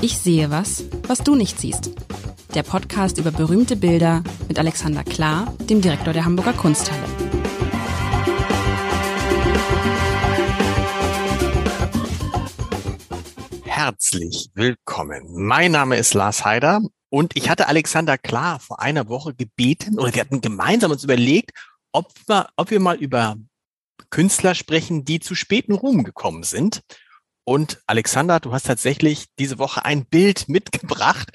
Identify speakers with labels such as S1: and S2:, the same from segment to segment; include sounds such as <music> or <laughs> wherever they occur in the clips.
S1: Ich sehe was, was du nicht siehst. Der Podcast über berühmte Bilder mit Alexander Klar, dem Direktor der Hamburger Kunsthalle.
S2: Herzlich willkommen. Mein Name ist Lars Heider und ich hatte Alexander Klar vor einer Woche gebeten oder wir hatten gemeinsam uns überlegt, ob wir, ob wir mal über Künstler sprechen, die zu späten Ruhm gekommen sind. Und Alexander, du hast tatsächlich diese Woche ein Bild mitgebracht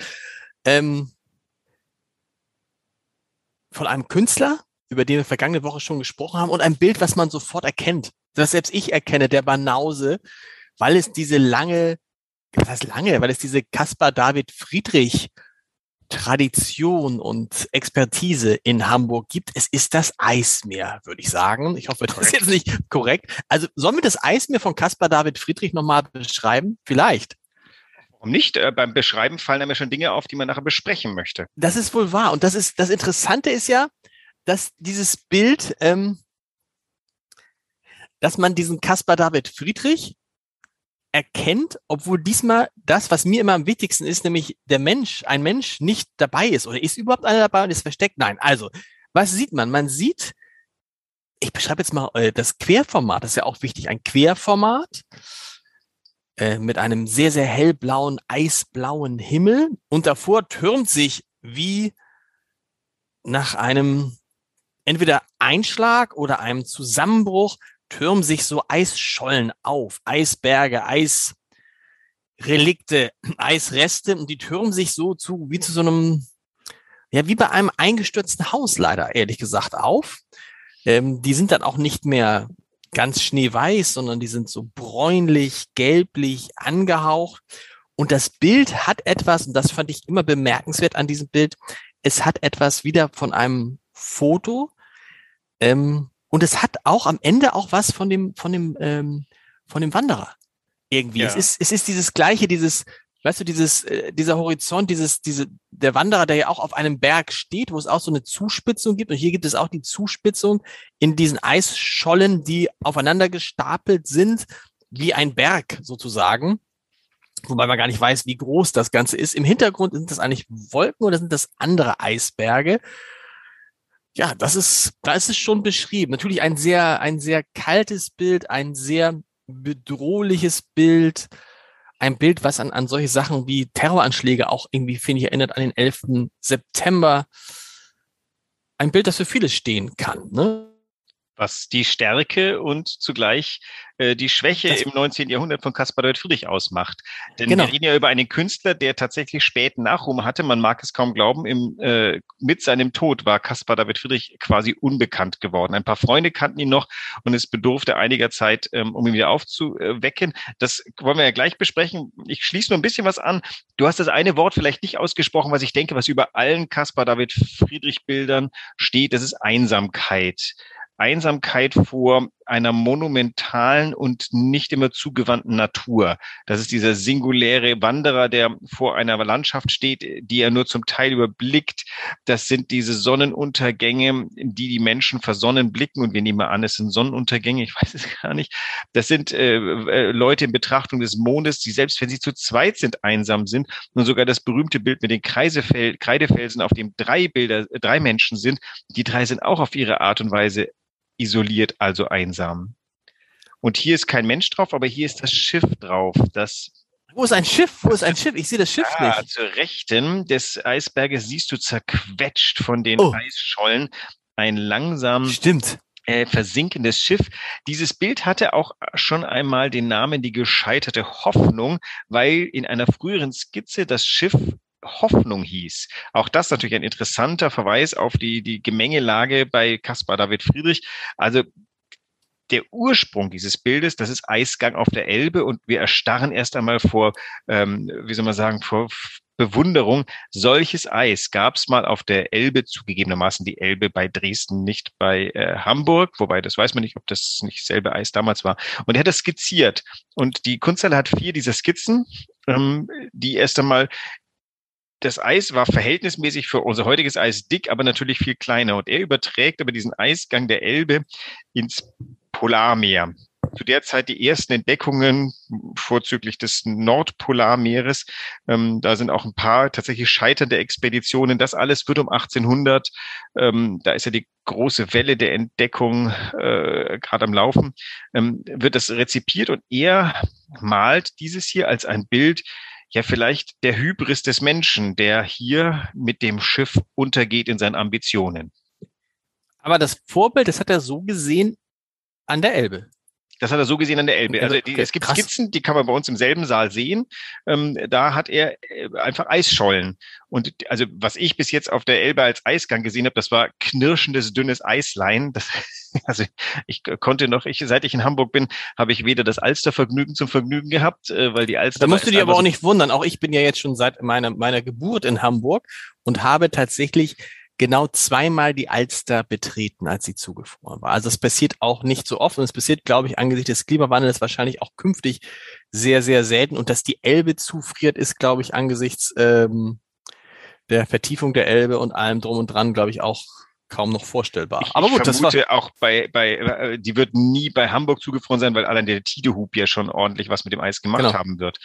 S2: ähm, von einem Künstler, über den wir vergangene Woche schon gesprochen haben, und ein Bild, was man sofort erkennt. Das selbst ich erkenne, der Banause, weil es diese lange, was heißt lange, weil es diese Caspar David Friedrich Tradition und Expertise in Hamburg gibt. Es ist das Eismeer, würde ich sagen. Ich hoffe, das ist jetzt nicht korrekt. Also sollen wir das Eismeer von Caspar David Friedrich nochmal beschreiben? Vielleicht.
S3: Warum nicht? Äh, beim Beschreiben fallen einem ja schon Dinge auf, die man nachher besprechen möchte.
S2: Das ist wohl wahr. Und das ist das Interessante ist ja, dass dieses Bild, ähm, dass man diesen Caspar David Friedrich erkennt, obwohl diesmal das, was mir immer am wichtigsten ist, nämlich der Mensch, ein Mensch nicht dabei ist oder ist überhaupt einer dabei und ist versteckt? Nein. Also, was sieht man? Man sieht, ich beschreibe jetzt mal äh, das Querformat, das ist ja auch wichtig, ein Querformat äh, mit einem sehr, sehr hellblauen, eisblauen Himmel und davor türmt sich wie nach einem entweder Einschlag oder einem Zusammenbruch türmen sich so Eisschollen auf, Eisberge, Eisrelikte, <clears throat> Eisreste und die türmen sich so zu, wie zu so einem, ja, wie bei einem eingestürzten Haus leider, ehrlich gesagt, auf. Ähm, die sind dann auch nicht mehr ganz schneeweiß, sondern die sind so bräunlich, gelblich angehaucht. Und das Bild hat etwas, und das fand ich immer bemerkenswert an diesem Bild, es hat etwas wieder von einem Foto, ähm, und es hat auch am Ende auch was von dem, von dem, ähm, von dem Wanderer. Irgendwie. Ja. Es ist, es ist dieses gleiche, dieses, weißt du, dieses, äh, dieser Horizont, dieses, diese, der Wanderer, der ja auch auf einem Berg steht, wo es auch so eine Zuspitzung gibt. Und hier gibt es auch die Zuspitzung in diesen Eisschollen, die aufeinander gestapelt sind, wie ein Berg sozusagen. Wobei man gar nicht weiß, wie groß das Ganze ist. Im Hintergrund sind das eigentlich Wolken oder sind das andere Eisberge? Ja, das ist, da ist es schon beschrieben. Natürlich ein sehr, ein sehr kaltes Bild, ein sehr bedrohliches Bild, ein Bild, was an, an solche Sachen wie Terroranschläge auch irgendwie, finde ich, erinnert an den 11. September. Ein Bild, das für vieles stehen kann. Ne?
S3: Was die Stärke und zugleich äh, die Schwäche das im 19. Jahrhundert von Caspar David Friedrich ausmacht. Denn genau. wir reden ja über einen Künstler, der tatsächlich späten Nachruhm hatte. Man mag es kaum glauben, im, äh, mit seinem Tod war Caspar David Friedrich quasi unbekannt geworden. Ein paar Freunde kannten ihn noch und es bedurfte einiger Zeit, ähm, um ihn wieder aufzuwecken. Das wollen wir ja gleich besprechen. Ich schließe nur ein bisschen was an. Du hast das eine Wort vielleicht nicht ausgesprochen, was ich denke, was über allen Caspar David Friedrich Bildern steht. Das ist Einsamkeit. Einsamkeit vor einer monumentalen und nicht immer zugewandten Natur. Das ist dieser singuläre Wanderer, der vor einer Landschaft steht, die er nur zum Teil überblickt. Das sind diese Sonnenuntergänge, die die Menschen versonnen blicken. Und wir nehmen an, es sind Sonnenuntergänge, ich <laughs> weiß es gar nicht. Das sind äh, äh, Leute in Betrachtung des Mondes, die selbst wenn sie zu zweit sind, einsam sind. Und sogar das berühmte Bild mit den Kreisefel Kreidefelsen, auf dem drei Bilder, drei Menschen sind, die drei sind auch auf ihre Art und Weise isoliert, also einsam. Und hier ist kein Mensch drauf, aber hier ist das Schiff drauf. Das
S2: wo ist ein Schiff? Wo ist ein Schiff? Ich sehe das Schiff ja, nicht.
S3: Zur Rechten des Eisberges siehst du zerquetscht von den oh. Eisschollen ein langsam
S2: Stimmt.
S3: Äh, versinkendes Schiff. Dieses Bild hatte auch schon einmal den Namen die gescheiterte Hoffnung, weil in einer früheren Skizze das Schiff Hoffnung hieß. Auch das natürlich ein interessanter Verweis auf die, die Gemengelage bei Caspar David Friedrich. Also der Ursprung dieses Bildes, das ist Eisgang auf der Elbe und wir erstarren erst einmal vor, ähm, wie soll man sagen, vor Bewunderung. Solches Eis gab es mal auf der Elbe, zugegebenermaßen die Elbe bei Dresden, nicht bei äh, Hamburg, wobei das weiß man nicht, ob das nicht selbe Eis damals war. Und er hat das skizziert. Und die Kunsthalle hat vier dieser Skizzen, ähm, die erst einmal das Eis war verhältnismäßig für unser heutiges Eis dick, aber natürlich viel kleiner. Und er überträgt aber diesen Eisgang der Elbe ins Polarmeer. zu der Zeit die ersten Entdeckungen, vorzüglich des Nordpolarmeeres. Ähm, da sind auch ein paar tatsächlich scheiternde Expeditionen. Das alles wird um 1800, ähm, da ist ja die große Welle der Entdeckung äh, gerade am Laufen, ähm, wird das rezipiert und er malt dieses hier als ein Bild, ja vielleicht der Hybris des Menschen, der hier mit dem Schiff untergeht in seinen Ambitionen.
S2: Aber das Vorbild, das hat er so gesehen an der Elbe.
S3: Das hat er so gesehen an der Elbe. Also die, es gibt Krass. Skizzen, die kann man bei uns im selben Saal sehen. Ähm, da hat er äh, einfach Eisschollen. Und also was ich bis jetzt auf der Elbe als Eisgang gesehen habe, das war knirschendes, dünnes Eislein. Das, <laughs> also ich konnte noch, ich, seit ich in Hamburg bin, habe ich weder das Alstervergnügen zum Vergnügen gehabt, äh, weil die Alster.
S2: Da musst du dir aber auch nicht wundern. Auch ich bin ja jetzt schon seit meiner, meiner Geburt in Hamburg und habe tatsächlich genau zweimal die Alster betreten, als sie zugefroren war. Also es passiert auch nicht so oft und es passiert, glaube ich, angesichts des Klimawandels wahrscheinlich auch künftig sehr, sehr selten. Und dass die Elbe zufriert, ist, glaube ich, angesichts ähm, der Vertiefung der Elbe und allem drum und dran, glaube ich, auch kaum noch vorstellbar.
S3: Ich, Aber gut, ich vermute das war auch bei, bei, äh, die wird nie bei Hamburg zugefroren sein, weil allein der Tidehub ja schon ordentlich was mit dem Eis gemacht genau. haben wird.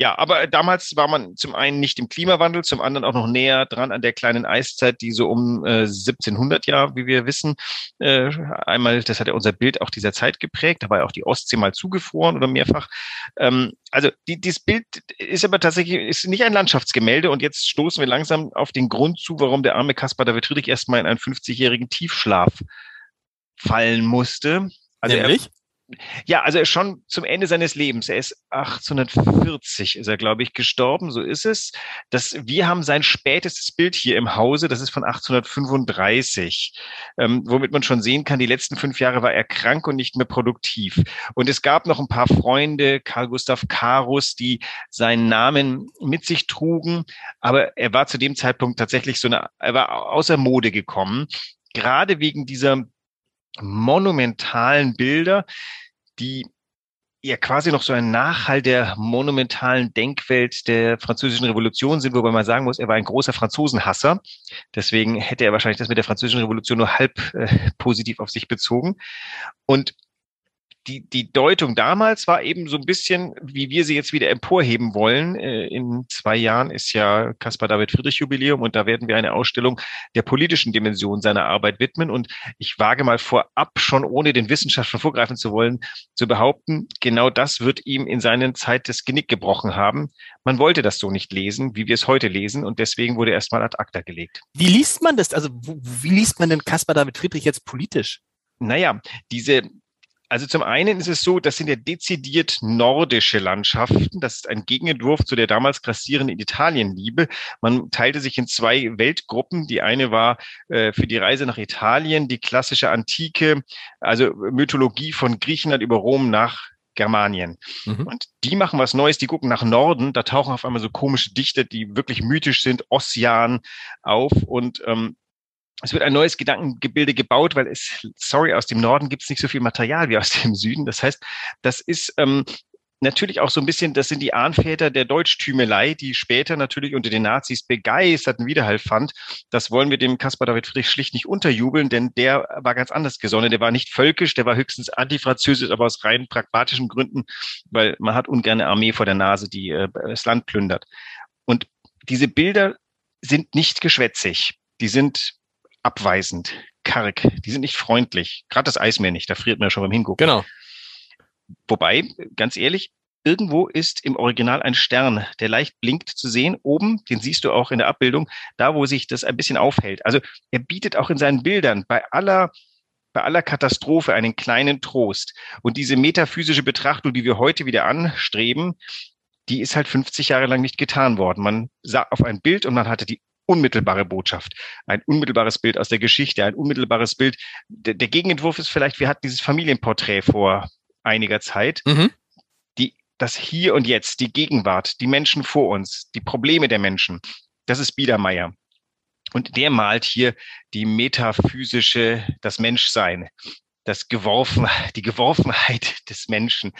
S3: Ja, aber damals war man zum einen nicht im Klimawandel, zum anderen auch noch näher dran an der kleinen Eiszeit, die so um äh, 1700 ja, wie wir wissen, äh, einmal, das hat ja unser Bild auch dieser Zeit geprägt, da war ja auch die Ostsee mal zugefroren oder mehrfach. Ähm, also die, dieses Bild ist aber tatsächlich ist nicht ein Landschaftsgemälde und jetzt stoßen wir langsam auf den Grund zu, warum der arme Kaspar David Friedrich erstmal in einen 50-jährigen Tiefschlaf fallen musste.
S2: Also Nämlich?
S3: Ja, also er ist schon zum Ende seines Lebens. Er ist 1840, ist er, glaube ich, gestorben. So ist es. Das, wir haben sein spätestes Bild hier im Hause. Das ist von 1835, ähm, womit man schon sehen kann, die letzten fünf Jahre war er krank und nicht mehr produktiv. Und es gab noch ein paar Freunde, Karl Gustav Karus, die seinen Namen mit sich trugen. Aber er war zu dem Zeitpunkt tatsächlich so eine, er war außer Mode gekommen. Gerade wegen dieser monumentalen Bilder, die ja quasi noch so ein Nachhall der monumentalen Denkwelt der französischen Revolution sind, wobei man sagen muss, er war ein großer Franzosenhasser. Deswegen hätte er wahrscheinlich das mit der französischen Revolution nur halb äh, positiv auf sich bezogen. Und die, die Deutung damals war eben so ein bisschen, wie wir sie jetzt wieder emporheben wollen. Äh, in zwei Jahren ist ja Caspar David Friedrich Jubiläum und da werden wir eine Ausstellung der politischen Dimension seiner Arbeit widmen. Und ich wage mal vorab, schon ohne den Wissenschaftlern vorgreifen zu wollen, zu behaupten, genau das wird ihm in seinen Zeit das Genick gebrochen haben. Man wollte das so nicht lesen, wie wir es heute lesen und deswegen wurde erstmal ad acta gelegt.
S2: Wie liest man das? Also wie liest man denn Caspar David Friedrich jetzt politisch?
S3: Naja, diese, also zum einen ist es so, das sind ja dezidiert nordische Landschaften. Das ist ein Gegenentwurf zu der damals grassierenden Italienliebe. Man teilte sich in zwei Weltgruppen. Die eine war äh, für die Reise nach Italien, die klassische Antike, also Mythologie von Griechenland über Rom nach Germanien. Mhm. Und die machen was Neues, die gucken nach Norden, da tauchen auf einmal so komische Dichter, die wirklich mythisch sind, Ossian auf und ähm, es wird ein neues Gedankengebilde gebaut, weil es, sorry, aus dem Norden gibt es nicht so viel Material wie aus dem Süden. Das heißt, das ist ähm, natürlich auch so ein bisschen, das sind die Ahnväter der Deutschtümelei, die später natürlich unter den Nazis begeisterten Widerhall fand. Das wollen wir dem Caspar David Friedrich schlicht nicht unterjubeln, denn der war ganz anders gesonnen. Der war nicht völkisch, der war höchstens antifranzösisch, aber aus rein pragmatischen Gründen, weil man hat ungern eine Armee vor der Nase, die äh, das Land plündert. Und diese Bilder sind nicht geschwätzig. Die sind abweisend, karg. Die sind nicht freundlich. Gerade das Eismeer nicht, da friert man ja schon beim Hingucken.
S2: Genau.
S3: Wobei, ganz ehrlich, irgendwo ist im Original ein Stern, der leicht blinkt zu sehen. Oben, den siehst du auch in der Abbildung, da wo sich das ein bisschen aufhält. Also er bietet auch in seinen Bildern bei aller bei aller Katastrophe einen kleinen Trost. Und diese metaphysische Betrachtung, die wir heute wieder anstreben, die ist halt 50 Jahre lang nicht getan worden. Man sah auf ein Bild und man hatte die unmittelbare Botschaft, ein unmittelbares Bild aus der Geschichte, ein unmittelbares Bild. Der, der Gegenentwurf ist vielleicht, wir hatten dieses Familienporträt vor einiger Zeit. Mhm. Die, das Hier und Jetzt, die Gegenwart, die Menschen vor uns, die Probleme der Menschen, das ist Biedermeier. Und der malt hier die metaphysische, das Menschsein das Geworfen, <laughs> die Geworfenheit des Menschen,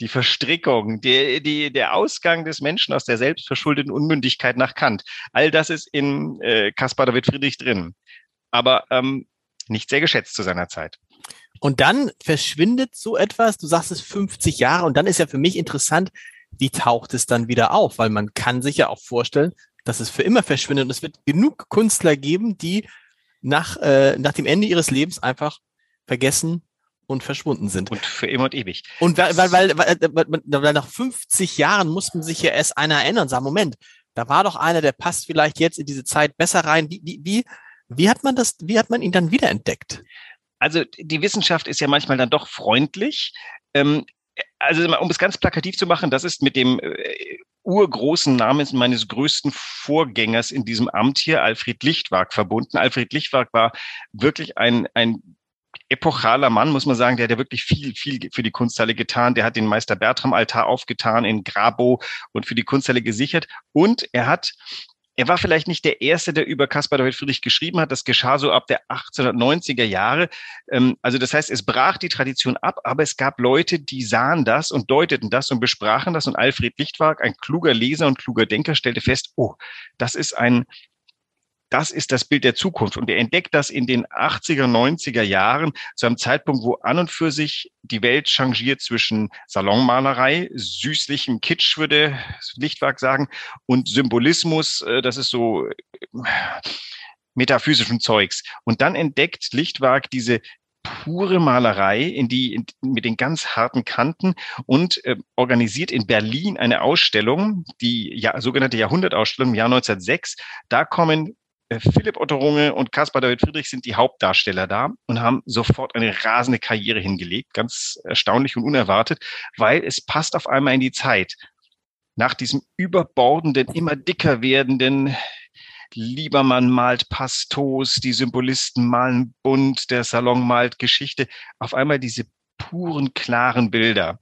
S3: die Verstrickung, die, die, der Ausgang des Menschen aus der selbstverschuldeten Unmündigkeit nach Kant. All das ist in äh, Caspar David Friedrich drin, aber ähm, nicht sehr geschätzt zu seiner Zeit.
S2: Und dann verschwindet so etwas, du sagst es 50 Jahre und dann ist ja für mich interessant, wie taucht es dann wieder auf? Weil man kann sich ja auch vorstellen, dass es für immer verschwindet und es wird genug Künstler geben, die nach, äh, nach dem Ende ihres Lebens einfach vergessen und verschwunden sind.
S3: Und für immer und ewig.
S2: Und weil, weil, weil, weil, weil, weil nach 50 Jahren muss man sich ja erst einer erinnern und sagen, Moment, da war doch einer, der passt vielleicht jetzt in diese Zeit besser rein. Wie, wie, wie, wie hat man das, wie hat man ihn dann wiederentdeckt?
S3: Also die Wissenschaft ist ja manchmal dann doch freundlich. Ähm, also um es ganz plakativ zu machen, das ist mit dem äh, urgroßen Namen meines größten Vorgängers in diesem Amt hier, Alfred Lichtwag, verbunden. Alfred Lichtwag war wirklich ein, ein epochaler Mann, muss man sagen, der hat ja wirklich viel, viel für die Kunsthalle getan. Der hat den Meister Bertram Altar aufgetan in Grabo und für die Kunsthalle gesichert. Und er hat er war vielleicht nicht der Erste, der über Caspar David Friedrich geschrieben hat. Das geschah so ab der 1890er Jahre. Ähm, also das heißt, es brach die Tradition ab, aber es gab Leute, die sahen das und deuteten das und besprachen das. Und Alfred Lichtwag, ein kluger Leser und kluger Denker, stellte fest, oh, das ist ein das ist das Bild der Zukunft. Und er entdeckt das in den 80er, 90er Jahren, zu einem Zeitpunkt, wo an und für sich die Welt changiert zwischen Salonmalerei, süßlichem Kitsch, würde Lichtwag sagen, und Symbolismus, äh, das ist so äh, metaphysischen Zeugs. Und dann entdeckt Lichtwag diese pure Malerei in die in, mit den ganz harten Kanten und äh, organisiert in Berlin eine Ausstellung, die ja, sogenannte Jahrhundertausstellung im Jahr 1906. Da kommen Philipp Otto Runge und Caspar David Friedrich sind die Hauptdarsteller da und haben sofort eine rasende Karriere hingelegt, ganz erstaunlich und unerwartet, weil es passt auf einmal in die Zeit. Nach diesem überbordenden, immer dicker werdenden Liebermann malt Pastos, die Symbolisten malen bunt, der Salon malt Geschichte, auf einmal diese puren, klaren Bilder.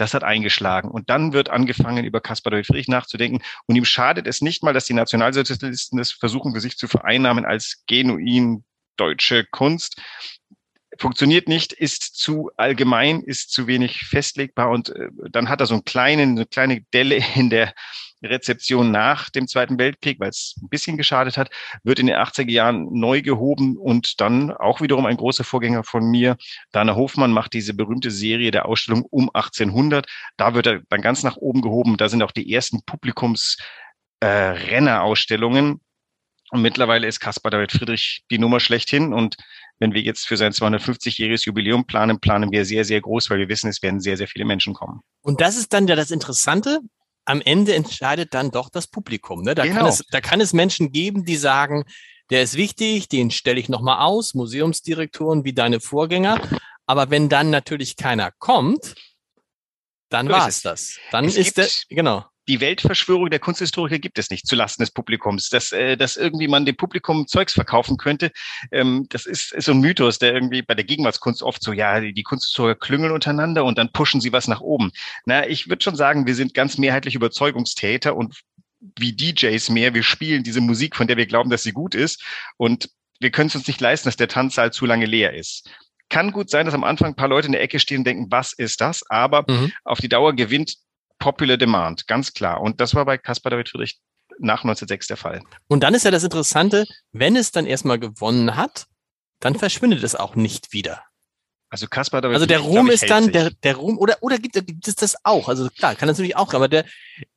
S3: Das hat eingeschlagen. Und dann wird angefangen, über Caspar David Friedrich nachzudenken. Und ihm schadet es nicht mal, dass die Nationalsozialisten das versuchen, für sich zu vereinnahmen als genuin deutsche Kunst. Funktioniert nicht, ist zu allgemein, ist zu wenig festlegbar. Und äh, dann hat er so einen kleinen, eine kleine Delle in der Rezeption nach dem Zweiten Weltkrieg, weil es ein bisschen geschadet hat, wird in den 80er Jahren neu gehoben und dann auch wiederum ein großer Vorgänger von mir, Dana Hofmann, macht diese berühmte Serie der Ausstellung um 1800. Da wird er dann ganz nach oben gehoben. Da sind auch die ersten Publikums äh. Und mittlerweile ist Caspar David Friedrich die Nummer schlechthin. Und wenn wir jetzt für sein 250-jähriges Jubiläum planen, planen wir sehr, sehr groß, weil wir wissen, es werden sehr, sehr viele Menschen kommen.
S2: Und das ist dann ja das Interessante am Ende entscheidet dann doch das Publikum. Ne? Da, genau. kann es, da kann es Menschen geben, die sagen, der ist wichtig, den stelle ich nochmal aus, Museumsdirektoren wie deine Vorgänger. Aber wenn dann natürlich keiner kommt, dann so war es das. Dann es ist der, genau
S3: die Weltverschwörung der Kunsthistoriker gibt es nicht zulasten des Publikums. Dass, äh, dass irgendwie man dem Publikum Zeugs verkaufen könnte, ähm, das ist, ist so ein Mythos, der irgendwie bei der Gegenwartskunst oft so, ja, die, die Kunsthistoriker klüngeln untereinander und dann pushen sie was nach oben. Na, ich würde schon sagen, wir sind ganz mehrheitlich Überzeugungstäter und wie DJs mehr, wir spielen diese Musik, von der wir glauben, dass sie gut ist und wir können es uns nicht leisten, dass der Tanzsaal zu lange leer ist kann gut sein, dass am Anfang ein paar Leute in der Ecke stehen und denken, was ist das? Aber mhm. auf die Dauer gewinnt Popular Demand, ganz klar. Und das war bei Caspar David Friedrich nach 1906 der Fall.
S2: Und dann ist ja das Interessante, wenn es dann erstmal gewonnen hat, dann verschwindet es auch nicht wieder.
S3: Also Caspar David
S2: Also der Ruhm ich, ist dann, der, der Ruhm, oder, oder gibt, gibt es das auch? Also klar, kann das natürlich auch, aber der,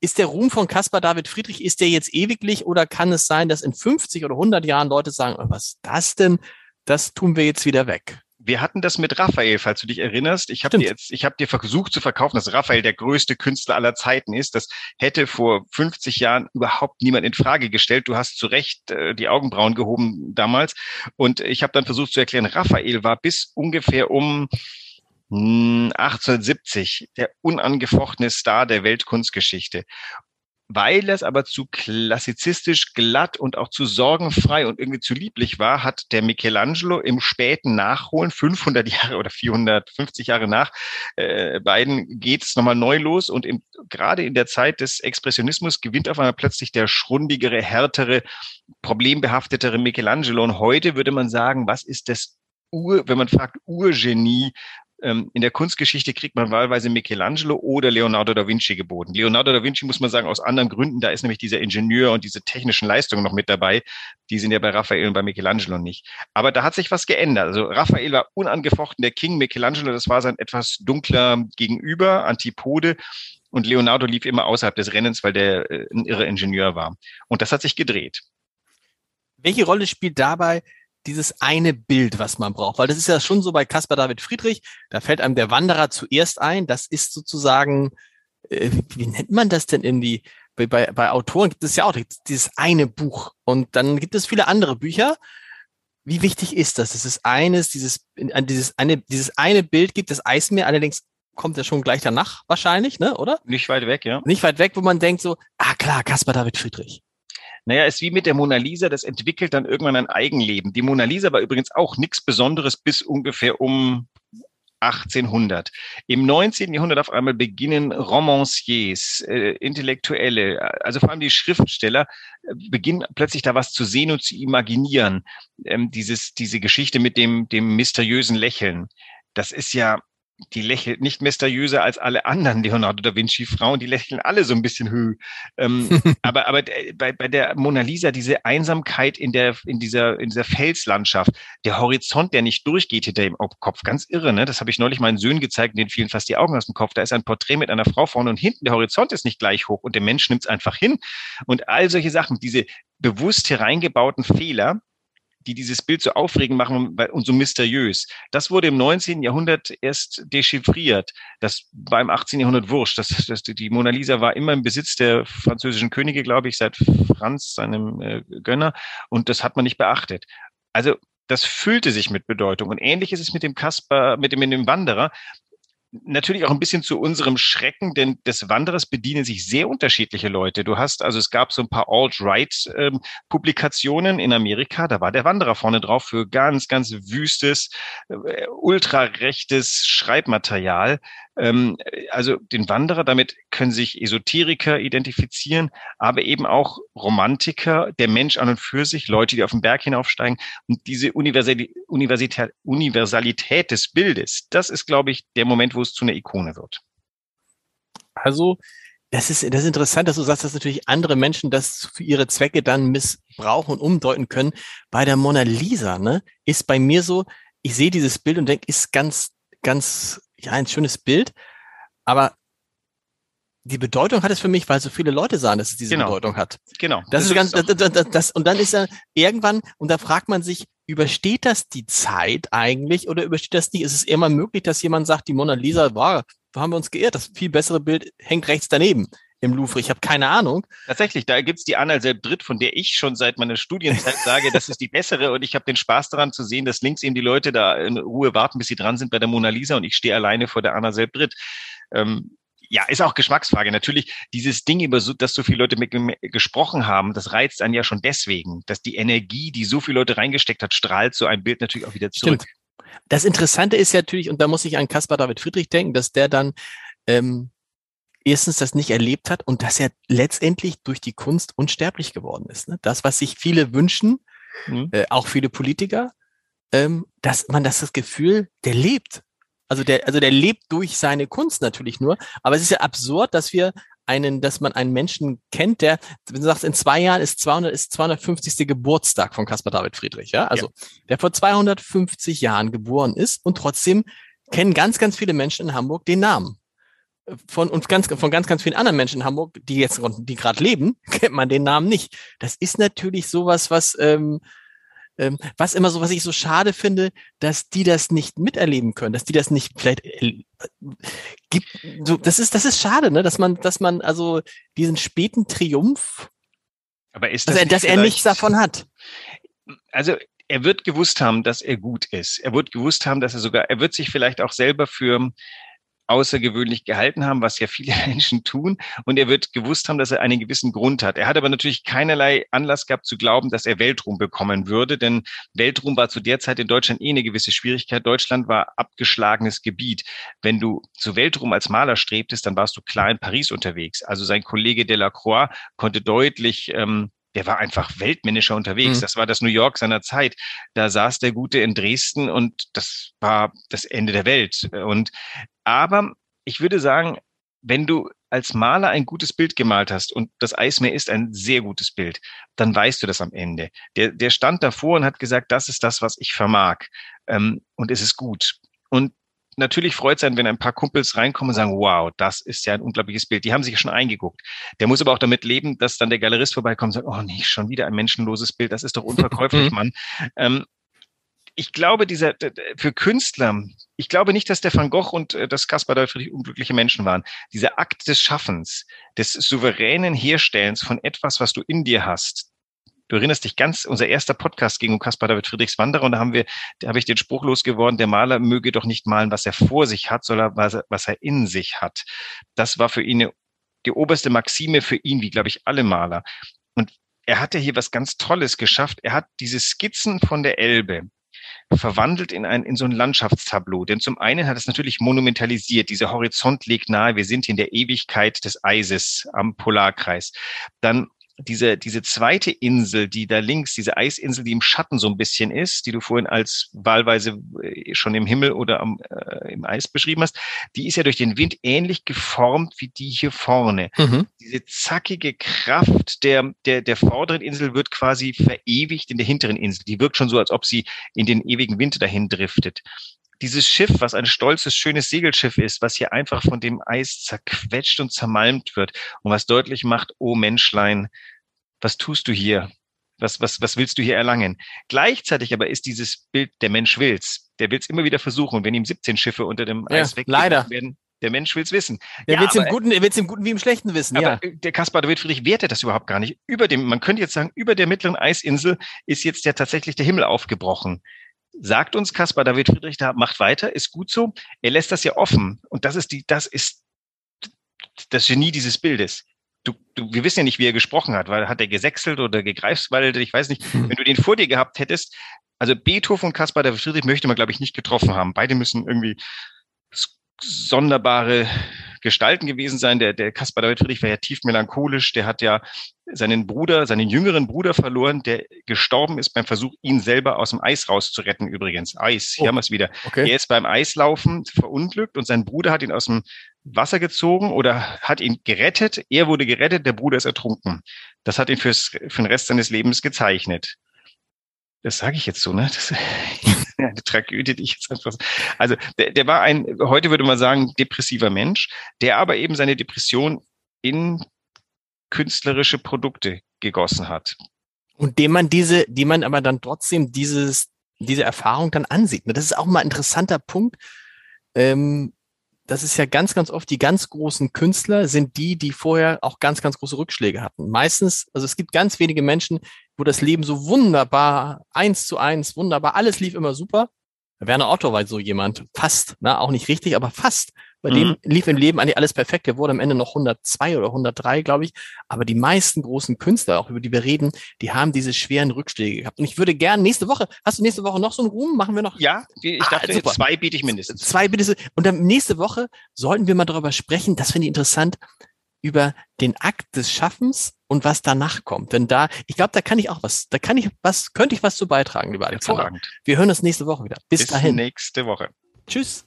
S2: ist der Ruhm von Caspar David Friedrich, ist der jetzt ewiglich oder kann es sein, dass in 50 oder 100 Jahren Leute sagen, oh, was ist das denn? Das tun wir jetzt wieder weg
S3: wir hatten das mit Raphael, falls du dich erinnerst. Ich habe dir jetzt, ich habe dir versucht zu verkaufen, dass Raphael der größte Künstler aller Zeiten ist. Das hätte vor 50 Jahren überhaupt niemand in Frage gestellt. Du hast zu Recht äh, die Augenbrauen gehoben damals. Und ich habe dann versucht zu erklären, Raphael war bis ungefähr um 1870 hm, der unangefochtene Star der Weltkunstgeschichte. Weil es aber zu klassizistisch glatt und auch zu sorgenfrei und irgendwie zu lieblich war, hat der Michelangelo im späten Nachholen, 500 Jahre oder 450 Jahre nach äh, beiden, geht es nochmal neu los. Und im, gerade in der Zeit des Expressionismus gewinnt auf einmal plötzlich der schrundigere, härtere, problembehaftetere Michelangelo. Und heute würde man sagen, was ist das Ur, wenn man fragt, Urgenie in der Kunstgeschichte kriegt man wahlweise Michelangelo oder Leonardo da Vinci geboten. Leonardo da Vinci muss man sagen, aus anderen Gründen, da ist nämlich dieser Ingenieur und diese technischen Leistungen noch mit dabei. Die sind ja bei Raphael und bei Michelangelo nicht. Aber da hat sich was geändert. Also Raphael war unangefochten der King, Michelangelo, das war sein etwas dunkler Gegenüber, Antipode. Und Leonardo lief immer außerhalb des Rennens, weil der äh, ein irre Ingenieur war. Und das hat sich gedreht.
S2: Welche Rolle spielt dabei dieses eine Bild, was man braucht. Weil das ist ja schon so bei Caspar David Friedrich, da fällt einem der Wanderer zuerst ein. Das ist sozusagen, äh, wie nennt man das denn in die, bei, bei, bei Autoren gibt es ja auch dieses eine Buch. Und dann gibt es viele andere Bücher. Wie wichtig ist das? Das ist eines, dieses, dieses eine, dieses eine Bild gibt das Eismeer, allerdings kommt ja schon gleich danach wahrscheinlich, ne, oder?
S3: Nicht weit weg, ja.
S2: Nicht weit weg, wo man denkt so, ah klar, Caspar David Friedrich.
S3: Naja, ist wie mit der Mona Lisa, das entwickelt dann irgendwann ein Eigenleben. Die Mona Lisa war übrigens auch nichts Besonderes bis ungefähr um 1800. Im 19. Jahrhundert auf einmal beginnen Romanciers, äh, Intellektuelle, also vor allem die Schriftsteller, äh, beginnen plötzlich da was zu sehen und zu imaginieren. Ähm, dieses, diese Geschichte mit dem, dem mysteriösen Lächeln. Das ist ja die lächelt nicht mysteriöser als alle anderen Leonardo da Vinci Frauen, die lächeln alle so ein bisschen höh. Ähm, <laughs> aber aber bei, bei der Mona Lisa diese Einsamkeit in der in dieser in dieser Felslandschaft, der Horizont, der nicht durchgeht hinter dem Kopf, ganz irre, ne? Das habe ich neulich meinen Söhnen gezeigt, denen fielen fast die Augen aus dem Kopf. Da ist ein Porträt mit einer Frau vorne und hinten der Horizont ist nicht gleich hoch und der Mensch nimmt es einfach hin und all solche Sachen, diese bewusst hereingebauten Fehler, die dieses Bild so aufregend machen und so mysteriös. Das wurde im 19. Jahrhundert erst dechiffriert. Das war im 18. Jahrhundert wurscht. Das, das, die Mona Lisa war immer im Besitz der französischen Könige, glaube ich, seit Franz, seinem äh, Gönner. Und das hat man nicht beachtet. Also das füllte sich mit Bedeutung. Und ähnlich ist es mit dem Kasper, mit dem, mit dem Wanderer natürlich auch ein bisschen zu unserem Schrecken, denn des Wanderers bedienen sich sehr unterschiedliche Leute. Du hast, also es gab so ein paar Alt-Right-Publikationen in Amerika, da war der Wanderer vorne drauf für ganz, ganz wüstes, äh, ultrarechtes Schreibmaterial. Ähm, also den Wanderer, damit können sich Esoteriker identifizieren, aber eben auch Romantiker, der Mensch an und für sich, Leute, die auf den Berg hinaufsteigen. Und diese Universität, Universalität des Bildes, das ist, glaube ich, der Moment, wo es zu einer Ikone wird.
S2: Also, das ist, das ist interessant, dass du sagst, dass natürlich andere Menschen das für ihre Zwecke dann missbrauchen und umdeuten können. Bei der Mona Lisa, ne, ist bei mir so, ich sehe dieses Bild und denke, ist ganz, ganz ja, ein schönes Bild, aber die Bedeutung hat es für mich, weil so viele Leute sagen, dass es diese genau. Bedeutung hat.
S3: Genau.
S2: Das, das ist ganz, das, das, das, und dann ist er irgendwann, und da fragt man sich, übersteht das die Zeit eigentlich oder übersteht das nicht? Ist es immer möglich, dass jemand sagt, die Mona Lisa war, da haben wir uns geirrt, das viel bessere Bild hängt rechts daneben im Louvre. Ich habe keine Ahnung.
S3: Tatsächlich, da gibt's die Anna Selbdritt, von der ich schon seit meiner Studienzeit sage, das ist die bessere und ich habe den Spaß daran zu sehen, dass links eben die Leute da in Ruhe warten, bis sie dran sind bei der Mona Lisa und ich stehe alleine vor der Anna Selbdritt. Ähm, ja, ist auch Geschmacksfrage. Natürlich, dieses Ding, über so, dass so viele Leute mit gesprochen haben, das reizt einen ja schon deswegen, dass die Energie, die so viele Leute reingesteckt hat, strahlt so ein Bild natürlich auch wieder zurück. Stimmt.
S2: Das Interessante ist ja natürlich, und da muss ich an Caspar David Friedrich denken, dass der dann ähm, erstens das nicht erlebt hat und dass er letztendlich durch die Kunst unsterblich geworden ist. Ne? Das, was sich viele wünschen, mhm. äh, auch viele Politiker, ähm, dass man das, das Gefühl, der lebt. Also der, also der lebt durch seine Kunst natürlich nur. Aber es ist ja absurd, dass wir einen, dass man einen Menschen kennt, der, wenn du sagst, in zwei Jahren ist 200, ist 250. Geburtstag von Caspar David Friedrich, ja? Also, ja. der vor 250 Jahren geboren ist und trotzdem kennen ganz, ganz viele Menschen in Hamburg den Namen von uns ganz, von ganz, ganz vielen anderen Menschen in Hamburg, die jetzt, die gerade leben, <laughs> kennt man den Namen nicht. Das ist natürlich sowas, was, ähm, ähm, was immer so, was ich so schade finde, dass die das nicht miterleben können, dass die das nicht vielleicht äh, gibt. So, das ist, das ist schade, ne, dass man, dass man also diesen späten Triumph,
S3: aber ist das
S2: dass, er, dass er nichts davon hat.
S3: Also er wird gewusst haben, dass er gut ist. Er wird gewusst haben, dass er sogar, er wird sich vielleicht auch selber für außergewöhnlich gehalten haben, was ja viele <laughs> Menschen tun. Und er wird gewusst haben, dass er einen gewissen Grund hat. Er hat aber natürlich keinerlei Anlass gehabt zu glauben, dass er Weltruhm bekommen würde, denn Weltruhm war zu der Zeit in Deutschland eh eine gewisse Schwierigkeit. Deutschland war abgeschlagenes Gebiet. Wenn du zu Weltruhm als Maler strebtest, dann warst du klar in Paris unterwegs. Also sein Kollege Delacroix konnte deutlich ähm, der war einfach weltmännischer unterwegs. Mhm. Das war das New York seiner Zeit. Da saß der Gute in Dresden und das war das Ende der Welt. Und aber ich würde sagen, wenn du als Maler ein gutes Bild gemalt hast und das Eismeer ist ein sehr gutes Bild, dann weißt du das am Ende. Der, der stand davor und hat gesagt, das ist das, was ich vermag. Ähm, und es ist gut. Und natürlich freut es einen, wenn ein paar Kumpels reinkommen und sagen, wow, das ist ja ein unglaubliches Bild. Die haben sich schon eingeguckt. Der muss aber auch damit leben, dass dann der Galerist vorbeikommt und sagt, oh nee, schon wieder ein menschenloses Bild, das ist doch <laughs> unverkäuflich, Mann. Ähm, ich glaube, dieser für Künstler, ich glaube nicht, dass der Van Gogh und äh, das Caspar David Friedrich unglückliche Menschen waren. Dieser Akt des Schaffens, des souveränen Herstellens von etwas, was du in dir hast. Du erinnerst dich ganz, unser erster Podcast ging um Caspar David Friedrichs Wanderer und da haben wir, da habe ich den Spruch losgeworden, der Maler möge doch nicht malen, was er vor sich hat, sondern was er, was er in sich hat. Das war für ihn die oberste Maxime für ihn, wie glaube ich alle Maler. Und er hat ja hier was ganz Tolles geschafft. Er hat diese Skizzen von der Elbe, verwandelt in ein, in so ein Landschaftstableau. Denn zum einen hat es natürlich monumentalisiert. Dieser Horizont liegt nahe. Wir sind in der Ewigkeit des Eises am Polarkreis. Dann diese, diese zweite Insel, die da links, diese Eisinsel, die im Schatten so ein bisschen ist, die du vorhin als wahlweise äh, schon im Himmel oder am, äh, im Eis beschrieben hast, die ist ja durch den Wind ähnlich geformt wie die hier vorne. Mhm. Diese zackige Kraft der, der, der vorderen Insel wird quasi verewigt in der hinteren Insel. Die wirkt schon so, als ob sie in den ewigen Wind dahin driftet dieses Schiff, was ein stolzes, schönes Segelschiff ist, was hier einfach von dem Eis zerquetscht und zermalmt wird und was deutlich macht, oh Menschlein, was tust du hier? Was, was, was willst du hier erlangen? Gleichzeitig aber ist dieses Bild, der Mensch will's. Der will's immer wieder versuchen. Und wenn ihm 17 Schiffe unter dem ja, Eis
S2: leider.
S3: werden, der Mensch will's wissen.
S2: Der ja, will's im Guten, er will's im Guten wie im Schlechten wissen,
S3: aber ja. Der Kaspar David Friedrich wertet das überhaupt gar nicht. Über dem, man könnte jetzt sagen, über der mittleren Eisinsel ist jetzt ja tatsächlich der Himmel aufgebrochen sagt uns Caspar David Friedrich da, macht weiter, ist gut so. Er lässt das ja offen. Und das ist die, das ist das Genie dieses Bildes. Du, du, wir wissen ja nicht, wie er gesprochen hat, weil hat er gesächselt oder gegreifswaldet, ich weiß nicht. Hm. Wenn du den vor dir gehabt hättest, also Beethoven und Caspar David Friedrich möchte man, glaube ich, nicht getroffen haben. Beide müssen irgendwie sonderbare Gestalten gewesen sein. Der, der Caspar David Friedrich war ja tief melancholisch. Der hat ja seinen Bruder, seinen jüngeren Bruder verloren, der gestorben ist beim Versuch, ihn selber aus dem Eis rauszuretten. Übrigens, Eis, hier oh, haben wir es wieder. Okay. Er ist beim Eislaufen verunglückt und sein Bruder hat ihn aus dem Wasser gezogen oder hat ihn gerettet. Er wurde gerettet, der Bruder ist ertrunken. Das hat ihn fürs, für den Rest seines Lebens gezeichnet. Das sage ich jetzt so, ne? Das, <laughs> eine <laughs> Tragödie, die ich jetzt einfach. Also der, der war ein, heute würde man sagen, depressiver Mensch, der aber eben seine Depression in künstlerische Produkte gegossen hat.
S2: Und dem man diese, die man aber dann trotzdem dieses, diese Erfahrung dann ansieht. Das ist auch mal ein interessanter Punkt. Ähm, das ist ja ganz, ganz oft die ganz großen Künstler sind die, die vorher auch ganz, ganz große Rückschläge hatten. Meistens, also es gibt ganz wenige Menschen, wo das Leben so wunderbar, eins zu eins, wunderbar, alles lief immer super. Werner Otto war so jemand, fast, na, auch nicht richtig, aber fast. Bei mhm. dem lief im Leben eigentlich alles perfekt. Der wurde am Ende noch 102 oder 103, glaube ich. Aber die meisten großen Künstler, auch über die wir reden, die haben diese schweren Rückschläge gehabt. Und ich würde gerne nächste Woche, hast du nächste Woche noch so einen Ruhm? Machen wir noch?
S3: Ja, ich ah, dachte, super. zwei biete ich mindestens.
S2: Zwei bitte. Und dann nächste Woche sollten wir mal darüber sprechen, das finde ich interessant, über den Akt des Schaffens und was danach kommt. Denn da, ich glaube, da kann ich auch was, da kann ich was, könnte ich was zu beitragen, lieber Alexander. Wir hören uns nächste Woche wieder. Bis, Bis dahin.
S3: nächste Woche.
S2: Tschüss.